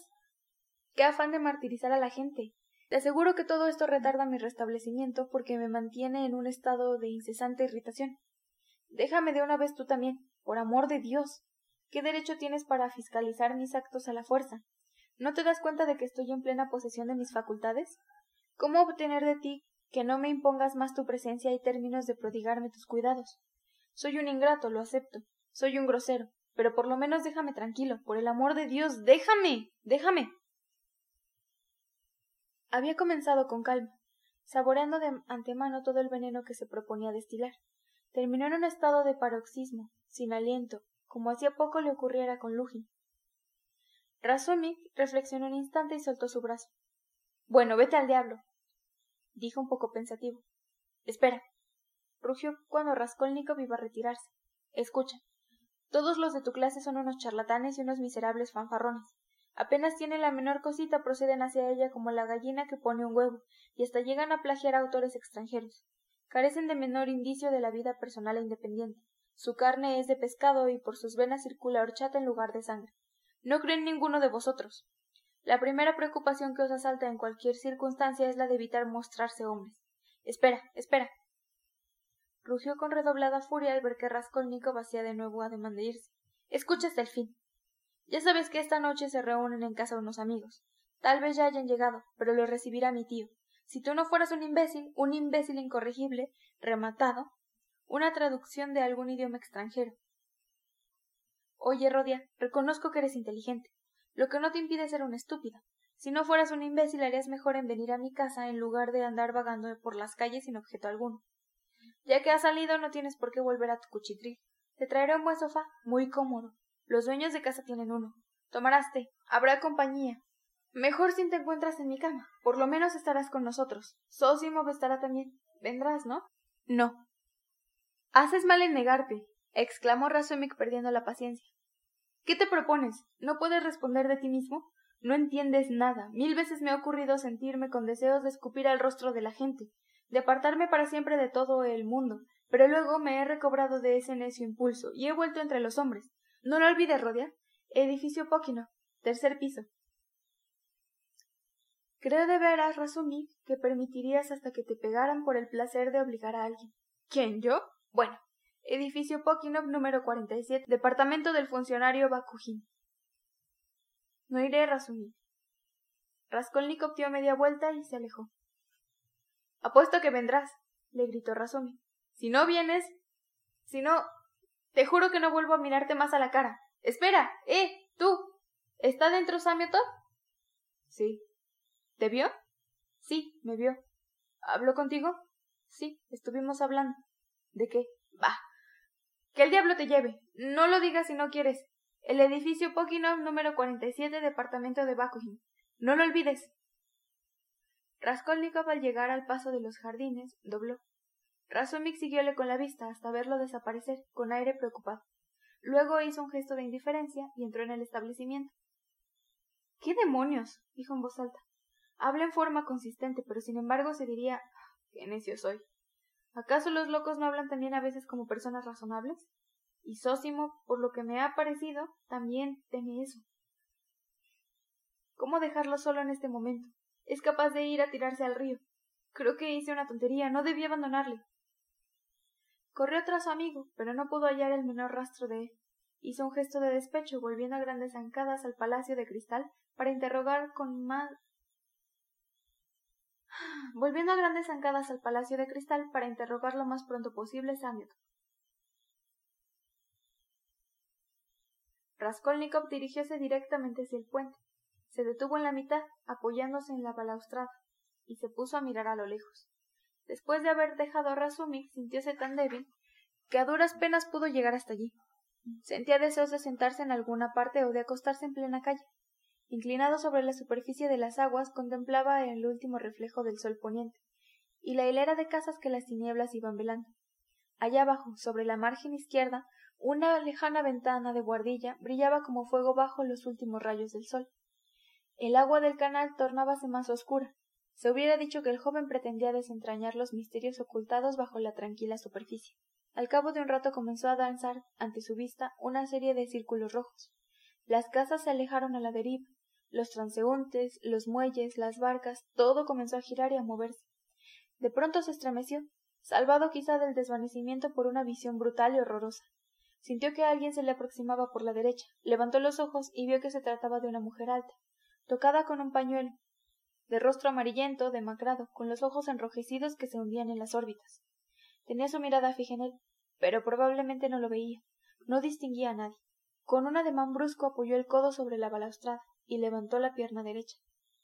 Speaker 1: Qué afán de martirizar a la gente. Te aseguro que todo esto retarda mi restablecimiento porque me mantiene en un estado de incesante irritación. Déjame de una vez tú también, por amor de Dios. ¿Qué derecho tienes para fiscalizar mis actos a la fuerza? ¿No te das cuenta de que estoy en plena posesión de mis facultades? ¿Cómo obtener de ti que no me impongas más tu presencia y términos de prodigarme tus cuidados? Soy un ingrato, lo acepto. Soy un grosero. Pero por lo menos déjame tranquilo. Por el amor de Dios, déjame. déjame. Había comenzado con calma, saboreando de antemano todo el veneno que se proponía destilar. Terminó en un estado de paroxismo, sin aliento, como hacía poco le ocurriera con Lugin. Razumik reflexionó un instante y soltó su brazo. Bueno, vete al diablo, dijo un poco pensativo. Espera. Rugió cuando Raskolnikov iba a retirarse. Escucha. Todos los de tu clase son unos charlatanes y unos miserables fanfarrones. Apenas tienen la menor cosita proceden hacia ella como la gallina que pone un huevo, y hasta llegan a plagiar a autores extranjeros. Carecen de menor indicio de la vida personal e independiente. Su carne es de pescado y por sus venas circula horchata en lugar de sangre. No creen ninguno de vosotros. La primera preocupación que os asalta en cualquier circunstancia es la de evitar mostrarse hombres. Espera, espera. Rugió con redoblada furia al ver que Raskolnikov hacía de nuevo ademán de irse. Escucha hasta el fin. Ya sabes que esta noche se reúnen en casa unos amigos. Tal vez ya hayan llegado, pero los recibirá mi tío. Si tú no fueras un imbécil, un imbécil incorregible, rematado, una traducción de algún idioma extranjero. Oye, Rodia, reconozco que eres inteligente, lo que no te impide ser un estúpido. Si no fueras un imbécil, harías mejor en venir a mi casa en lugar de andar vagando por las calles sin objeto alguno. Ya que has salido, no tienes por qué volver a tu cuchitril. Te traeré un buen sofá, muy cómodo, los dueños de casa tienen uno. Tomarás té. Habrá compañía. Mejor si te encuentras en mi cama. Por lo menos estarás con nosotros. Sosimo estará también. Vendrás, ¿no? No. Haces mal en negarte, exclamó Razumik perdiendo la paciencia. ¿Qué te propones? ¿No puedes responder de ti mismo? No entiendes nada. Mil veces me ha ocurrido sentirme con deseos de escupir al rostro de la gente, de apartarme para siempre de todo el mundo, pero luego me he recobrado de ese necio impulso y he vuelto entre los hombres. No lo olvides, Rodia. Edificio Póquino, tercer piso. Creo de veras, Razumik, que permitirías hasta que te pegaran por el placer de obligar a alguien. ¿Quién, yo? Bueno, edificio Pokinov número 47, departamento del funcionario Bakujín. No iré, Razumik. Raskolnikov dio media vuelta y se alejó. Apuesto que vendrás, le gritó Razumik. Si no vienes, si no, te juro que no vuelvo a mirarte más a la cara. Espera, eh, tú. ¿Está dentro Samiotov? Sí. ¿Te vio? Sí, me vio. ¿Habló contigo? Sí, estuvimos hablando. ¿De qué? Bah. Que el diablo te lleve. No lo digas si no quieres. El edificio Pokinov número 47, departamento de Bakuhin. No lo olvides. Raskolnikov al llegar al paso de los jardines dobló. Razumik siguióle con la vista hasta verlo desaparecer, con aire preocupado. Luego hizo un gesto de indiferencia y entró en el establecimiento. ¿Qué demonios? dijo en voz alta. Habla en forma consistente, pero sin embargo se diría qué necio soy. ¿Acaso los locos no hablan también a veces como personas razonables? Y Sósimo, por lo que me ha parecido, también teme eso. ¿Cómo dejarlo solo en este momento? Es capaz de ir a tirarse al río. Creo que hice una tontería, no debí abandonarle. Corrió tras su amigo, pero no pudo hallar el menor rastro de él. Hizo un gesto de despecho, volviendo a grandes zancadas al palacio de cristal para interrogar con más volviendo a grandes zancadas al palacio de cristal para interrogar lo más pronto posible Samyot. Raskolnikov dirigióse directamente hacia el puente. Se detuvo en la mitad, apoyándose en la balaustrada, y se puso a mirar a lo lejos. Después de haber dejado a Razumik, sintióse tan débil que a duras penas pudo llegar hasta allí. Sentía deseos de sentarse en alguna parte o de acostarse en plena calle. Inclinado sobre la superficie de las aguas, contemplaba el último reflejo del sol poniente y la hilera de casas que las tinieblas iban velando. Allá abajo, sobre la margen izquierda, una lejana ventana de guardilla brillaba como fuego bajo los últimos rayos del sol. El agua del canal tornábase más oscura, se hubiera dicho que el joven pretendía desentrañar los misterios ocultados bajo la tranquila superficie. Al cabo de un rato comenzó a danzar ante su vista una serie de círculos rojos. Las casas se alejaron a la deriva, los transeúntes, los muelles, las barcas, todo comenzó a girar y a moverse. De pronto se estremeció, salvado quizá del desvanecimiento por una visión brutal y horrorosa. Sintió que alguien se le aproximaba por la derecha, levantó los ojos y vio que se trataba de una mujer alta, tocada con un pañuelo, de rostro amarillento, demacrado, con los ojos enrojecidos que se hundían en las órbitas. Tenía su mirada fija en él, pero probablemente no lo veía. No distinguía a nadie. Con un ademán brusco apoyó el codo sobre la balaustrada y levantó la pierna derecha.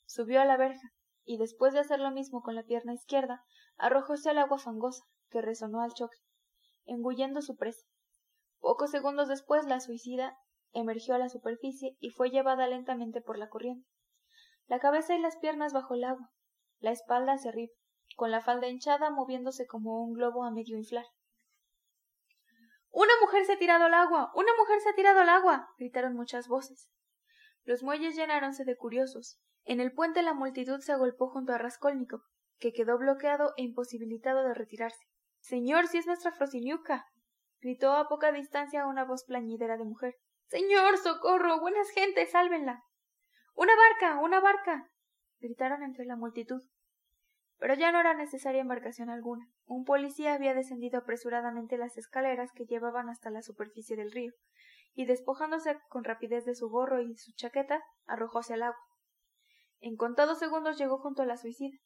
Speaker 1: Subió a la verja, y después de hacer lo mismo con la pierna izquierda, arrojóse al agua fangosa, que resonó al choque, engullendo su presa. Pocos segundos después la suicida emergió a la superficie y fue llevada lentamente por la corriente. La cabeza y las piernas bajo el agua, la espalda hacia arriba, con la falda hinchada moviéndose como un globo a medio inflar. Una mujer se ha tirado al agua. Una mujer se ha tirado al agua. gritaron muchas voces. Los muelles llenáronse de curiosos. En el puente la multitud se agolpó junto a Raskolnikov, que quedó bloqueado e imposibilitado de retirarse. Señor, si es nuestra Frosiniuka. gritó a poca distancia una voz plañidera de mujer. Señor, socorro. Buenas gentes, sálvenla. Una barca. una barca. gritaron entre la multitud. Pero ya no era necesaria embarcación alguna. Un policía había descendido apresuradamente las escaleras que llevaban hasta la superficie del río, y despojándose con rapidez de su gorro y su chaqueta, arrojóse al agua. En contados segundos llegó junto a la suicida,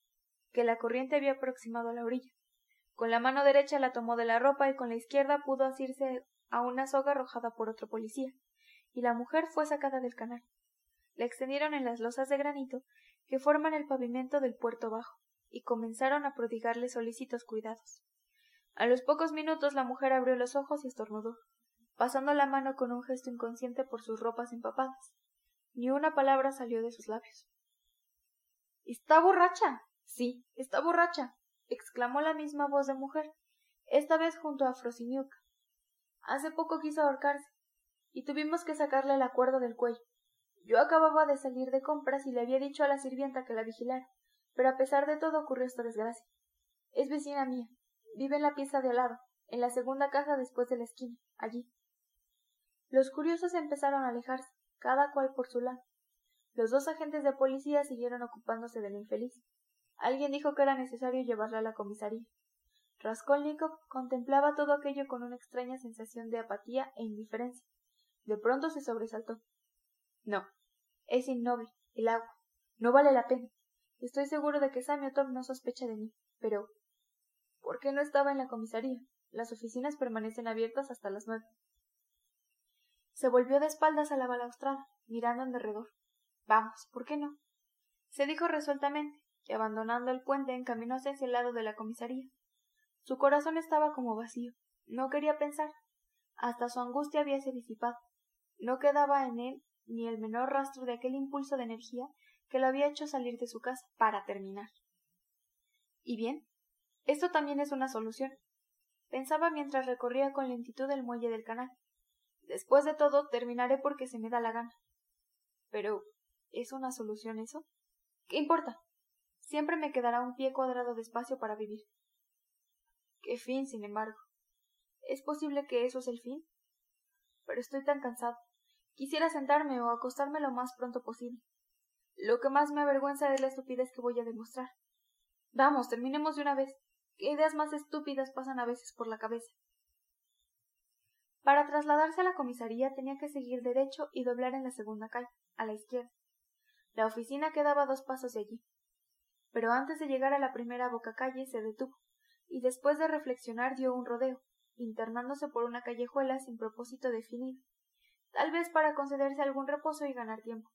Speaker 1: que la corriente había aproximado a la orilla. Con la mano derecha la tomó de la ropa y con la izquierda pudo asirse a una soga arrojada por otro policía, y la mujer fue sacada del canal. La extendieron en las losas de granito que forman el pavimento del puerto bajo y comenzaron a prodigarle solícitos cuidados. A los pocos minutos la mujer abrió los ojos y estornudó, pasando la mano con un gesto inconsciente por sus ropas empapadas. Ni una palabra salió de sus labios. ¿Está borracha? Sí, está borracha, exclamó la misma voz de mujer, esta vez junto a Frosiniuka. Hace poco quiso ahorcarse, y tuvimos que sacarle la cuerda del cuello. Yo acababa de salir de compras y le había dicho a la sirvienta que la vigilara pero a pesar de todo ocurrió esta desgracia. Es vecina mía. Vive en la pieza de al lado, en la segunda casa después de la esquina, allí. Los curiosos empezaron a alejarse, cada cual por su lado. Los dos agentes de policía siguieron ocupándose del infeliz. Alguien dijo que era necesario llevarla a la comisaría. Raskolnikov contemplaba todo aquello con una extraña sensación de apatía e indiferencia. De pronto se sobresaltó. No, es innoble, el agua. No vale la pena. Estoy seguro de que Samiotov no sospecha de mí, pero ¿por qué no estaba en la comisaría? Las oficinas permanecen abiertas hasta las nueve. Se volvió de espaldas a la balaustrada, mirando en derredor. Vamos, ¿por qué no? Se dijo resueltamente, y abandonando el puente encaminóse hacia el lado de la comisaría. Su corazón estaba como vacío. No quería pensar. Hasta su angustia habíase disipado. No quedaba en él ni el menor rastro de aquel impulso de energía que lo había hecho salir de su casa para terminar. Y bien, esto también es una solución. Pensaba mientras recorría con lentitud el muelle del canal. Después de todo, terminaré porque se me da la gana. Pero, ¿es una solución eso? ¿Qué importa? Siempre me quedará un pie cuadrado de espacio para vivir. Qué fin, sin embargo. ¿Es posible que eso es el fin? Pero estoy tan cansado. Quisiera sentarme o acostarme lo más pronto posible. Lo que más me avergüenza es la estupidez que voy a demostrar. Vamos, terminemos de una vez. ¿Qué ideas más estúpidas pasan a veces por la cabeza? Para trasladarse a la comisaría tenía que seguir derecho y doblar en la segunda calle, a la izquierda. La oficina quedaba dos pasos de allí. Pero antes de llegar a la primera boca calle se detuvo, y después de reflexionar dio un rodeo, internándose por una callejuela sin propósito definido, tal vez para concederse algún reposo y ganar tiempo.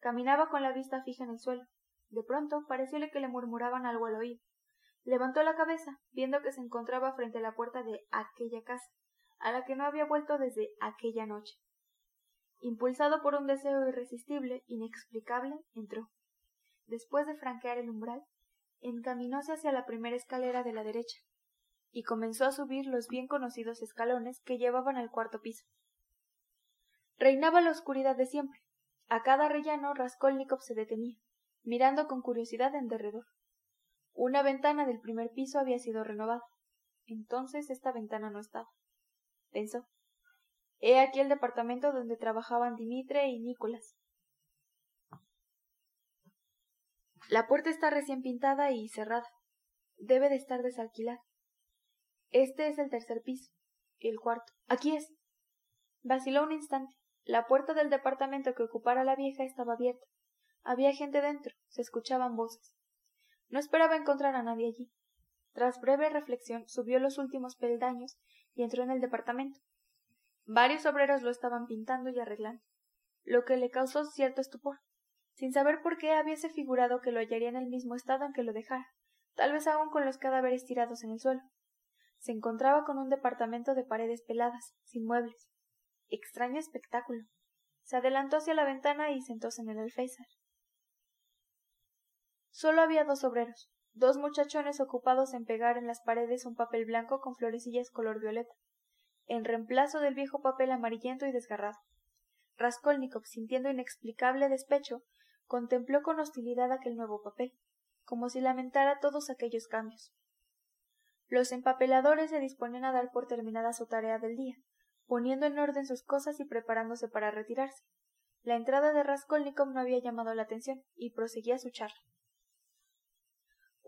Speaker 1: Caminaba con la vista fija en el suelo. De pronto parecióle que le murmuraban algo al oído. Levantó la cabeza, viendo que se encontraba frente a la puerta de aquella casa, a la que no había vuelto desde aquella noche. Impulsado por un deseo irresistible, inexplicable, entró. Después de franquear el umbral, encaminóse hacia la primera escalera de la derecha, y comenzó a subir los bien conocidos escalones que llevaban al cuarto piso. Reinaba la oscuridad de siempre, a cada rellano Raskolnikov se detenía, mirando con curiosidad en derredor. Una ventana del primer piso había sido renovada. Entonces esta ventana no estaba. Pensó. He aquí el departamento donde trabajaban Dimitre y Nicolás. La puerta está recién pintada y cerrada. Debe de estar desalquilada. Este es el tercer piso. Y el cuarto. Aquí es. Vaciló un instante. La puerta del departamento que ocupara la vieja estaba abierta. Había gente dentro. Se escuchaban voces. No esperaba encontrar a nadie allí. Tras breve reflexión, subió los últimos peldaños y entró en el departamento. Varios obreros lo estaban pintando y arreglando, lo que le causó cierto estupor. Sin saber por qué habíase figurado que lo hallaría en el mismo estado en que lo dejara, tal vez aún con los cadáveres tirados en el suelo. Se encontraba con un departamento de paredes peladas, sin muebles. Extraño espectáculo. Se adelantó hacia la ventana y sentóse en el alféizar. Solo había dos obreros, dos muchachones ocupados en pegar en las paredes un papel blanco con florecillas color violeta, en reemplazo del viejo papel amarillento y desgarrado. Raskolnikov, sintiendo inexplicable despecho, contempló con hostilidad aquel nuevo papel, como si lamentara todos aquellos cambios. Los empapeladores se disponían a dar por terminada su tarea del día, poniendo en orden sus cosas y preparándose para retirarse. La entrada de Raskolnikov no había llamado la atención, y proseguía su charla.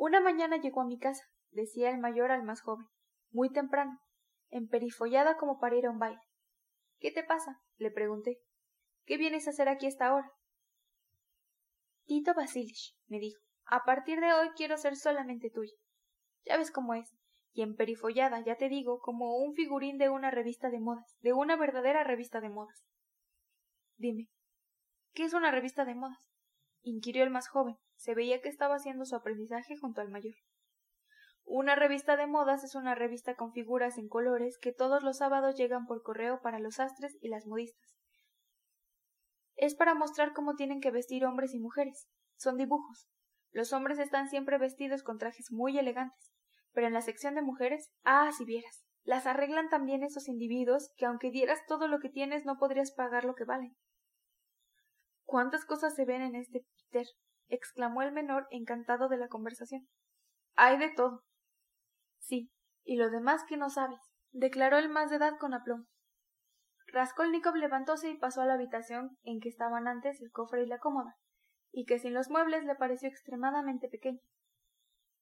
Speaker 1: Una mañana llegó a mi casa, decía el mayor al más joven, muy temprano, emperifollada como para ir a un baile. ¿Qué te pasa? le pregunté. ¿Qué vienes a hacer aquí esta hora? Tito Basilich, me dijo, a partir de hoy quiero ser solamente tuya. Ya ves cómo es, y emperifollada, ya te digo, como un figurín de una revista de modas, de una verdadera revista de modas. Dime, ¿qué es una revista de modas? inquirió el más joven. Se veía que estaba haciendo su aprendizaje junto al mayor. Una revista de modas es una revista con figuras en colores que todos los sábados llegan por correo para los astres y las modistas. Es para mostrar cómo tienen que vestir hombres y mujeres. Son dibujos. Los hombres están siempre vestidos con trajes muy elegantes, pero en la sección de mujeres, ah, si vieras, las arreglan también esos individuos que aunque dieras todo lo que tienes no podrías pagar lo que valen. ¿Cuántas cosas se ven en este Peter? Exclamó el menor encantado de la conversación. Hay de todo. Sí, y lo demás que no sabes, declaró el más de edad con aplomo. Raskolnikov levantóse y pasó a la habitación en que estaban antes el cofre y la cómoda, y que sin los muebles le pareció extremadamente pequeño.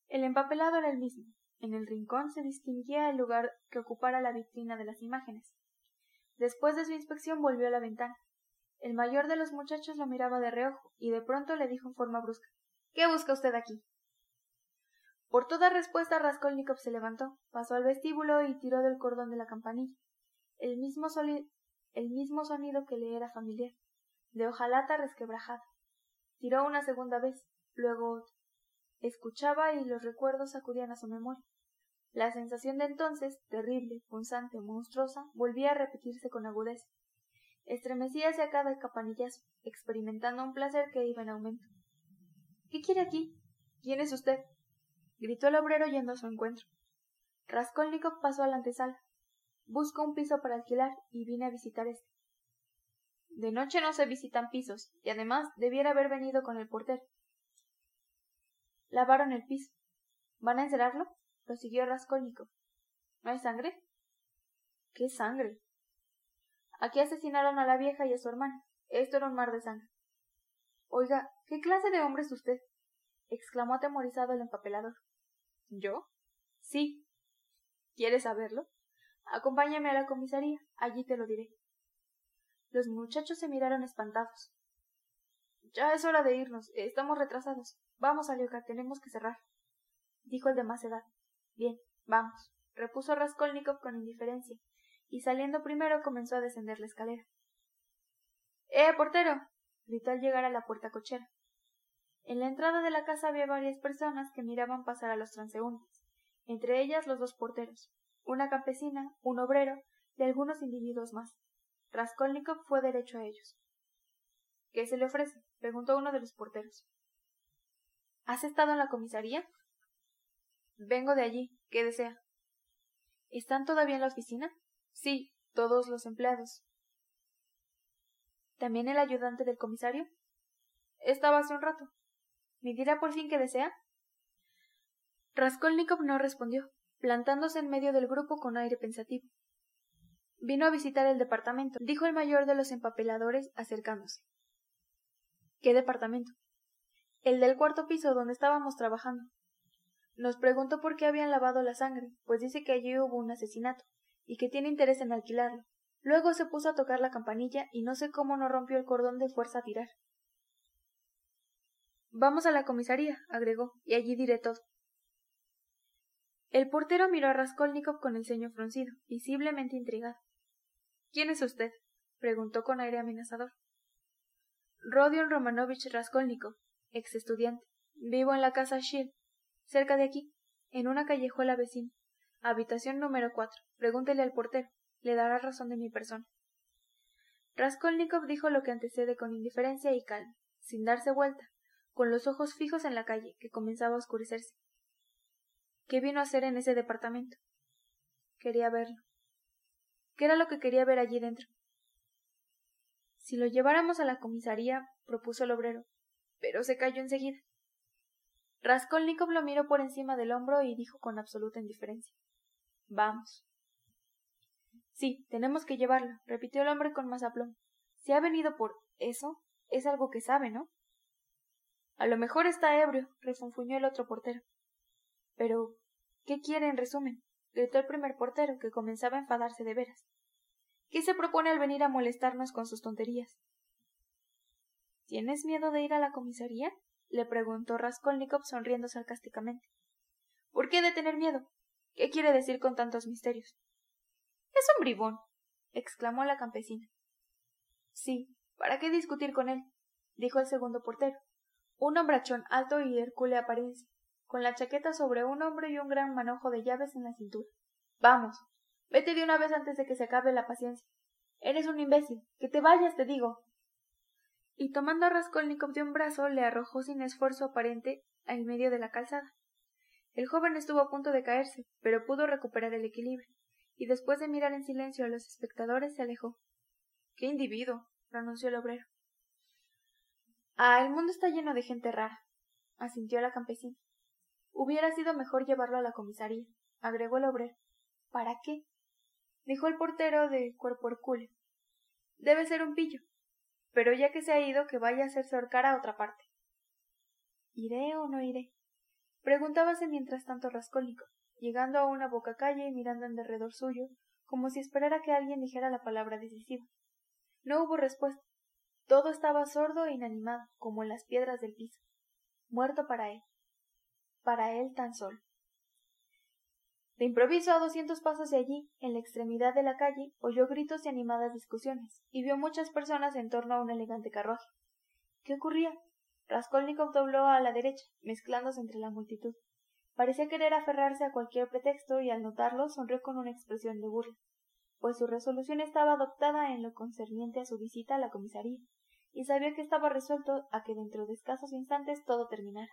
Speaker 1: El empapelado era el mismo. En el rincón se distinguía el lugar que ocupara la vitrina de las imágenes. Después de su inspección volvió a la ventana. El mayor de los muchachos lo miraba de reojo, y de pronto le dijo en forma brusca ¿Qué busca usted aquí? Por toda respuesta Raskolnikov se levantó, pasó al vestíbulo y tiró del cordón de la campanilla. El mismo, el mismo sonido que le era familiar, de hojalata resquebrajada. Tiró una segunda vez, luego otra. Escuchaba y los recuerdos acudían a su memoria. La sensación de entonces, terrible, punzante, monstruosa, volvía a repetirse con agudeza. Estremecíase a cada campanillazo, experimentando un placer que iba en aumento. ¿Qué quiere aquí? ¿Quién es usted? gritó el obrero yendo a su encuentro. Raskolnikov pasó a la antesala. Busco un piso para alquilar y vine a visitar este. De noche no se visitan pisos, y además debiera haber venido con el portero. Lavaron el piso. ¿Van a encerrarlo? prosiguió Raskolnikov. ¿No hay sangre? ¿Qué sangre? Aquí asesinaron a la vieja y a su hermana. Esto era un mar de sangre. Oiga, ¿qué clase de hombre es usted? exclamó atemorizado el empapelador. ¿Yo? Sí. ¿Quieres saberlo? Acompáñame a la comisaría, allí te lo diré. Los muchachos se miraron espantados. Ya es hora de irnos, estamos retrasados. Vamos, Alioka, tenemos que cerrar, dijo el de más edad. Bien, vamos, repuso Raskolnikov con indiferencia, y saliendo primero comenzó a descender la escalera. ¡Eh, portero! gritó al llegar a la puerta cochera. En la entrada de la casa había varias personas que miraban pasar a los transeúntes, entre ellas los dos porteros, una campesina, un obrero y algunos individuos más. Raskolnikov fue derecho a ellos. ¿Qué se le ofrece? preguntó uno de los porteros. ¿Has estado en la comisaría? Vengo de allí. ¿Qué desea? ¿Están todavía en la oficina? Sí, todos los empleados. ¿También el ayudante del comisario? Estaba hace un rato. ¿Me dirá por fin qué desea? Raskolnikov no respondió. plantándose en medio del grupo con aire pensativo. Vino a visitar el departamento, dijo el mayor de los empapeladores acercándose. ¿Qué departamento? El del cuarto piso donde estábamos trabajando. Nos preguntó por qué habían lavado la sangre, pues dice que allí hubo un asesinato, y que tiene interés en alquilarlo. Luego se puso a tocar la campanilla y no sé cómo no rompió el cordón de fuerza a tirar. Vamos a la comisaría, agregó, y allí diré todo. El portero miró a Raskolnikov con el ceño fruncido, visiblemente intrigado. ¿Quién es usted? preguntó con aire amenazador. Rodion Romanovich Raskolnikov, ex estudiante. Vivo en la casa Schill, cerca de aquí, en una callejuela vecina. Habitación número cuatro. Pregúntele al portero. Le dará razón de mi persona. Raskolnikov dijo lo que antecede con indiferencia y calma, sin darse vuelta, con los ojos fijos en la calle, que comenzaba a oscurecerse. ¿Qué vino a hacer en ese departamento? Quería verlo. ¿Qué era lo que quería ver allí dentro? Si lo lleváramos a la comisaría, propuso el obrero, pero se cayó enseguida. Raskolnikov lo miró por encima del hombro y dijo con absoluta indiferencia. Vamos. Sí, tenemos que llevarlo, repitió el hombre con más aplomo. Si ha venido por eso, es algo que sabe, ¿no? A lo mejor está ebrio, refunfuñó el otro portero. Pero, ¿qué quiere en resumen? gritó el primer portero, que comenzaba a enfadarse de veras. ¿Qué se propone al venir a molestarnos con sus tonterías? ¿Tienes miedo de ir a la comisaría? le preguntó Raskolnikov sonriendo sarcásticamente. ¿Por qué de tener miedo? ¿Qué quiere decir con tantos misterios? Es un bribón, exclamó la campesina. Sí, ¿para qué discutir con él? dijo el segundo portero. Un hombrachón alto y hercúlea apariencia, con la chaqueta sobre un hombro y un gran manojo de llaves en la cintura. Vamos, vete de una vez antes de que se acabe la paciencia. Eres un imbécil. Que te vayas, te digo y tomando a Raskolnikov de un brazo le arrojó sin esfuerzo aparente al medio de la calzada. El joven estuvo a punto de caerse, pero pudo recuperar el equilibrio, y después de mirar en silencio a los espectadores se alejó. ¡Qué individuo! pronunció el obrero. Ah, el mundo está lleno de gente rara, asintió la campesina. Hubiera sido mejor llevarlo a la comisaría, agregó el obrero. ¿Para qué? dijo el portero de cuerpo hercúleo. Debe ser un pillo pero ya que se ha ido, que vaya a hacerse ahorcar a otra parte. ¿Iré o no iré? Preguntábase mientras tanto Rascónico, llegando a una boca calle y mirando en derredor suyo, como si esperara que alguien dijera la palabra decisiva. No hubo respuesta. Todo estaba sordo e inanimado, como en las piedras del piso. Muerto para él. Para él tan solo. De improviso, a doscientos pasos de allí, en la extremidad de la calle, oyó gritos y animadas discusiones, y vio muchas personas en torno a un elegante carruaje. ¿Qué ocurría? Raskolnikov dobló a la derecha, mezclándose entre la multitud. Parecía querer aferrarse a cualquier pretexto y al notarlo sonrió con una expresión de burla, pues su resolución estaba adoptada en lo concerniente a su visita a la comisaría, y sabía que estaba resuelto a que dentro de escasos instantes todo terminara.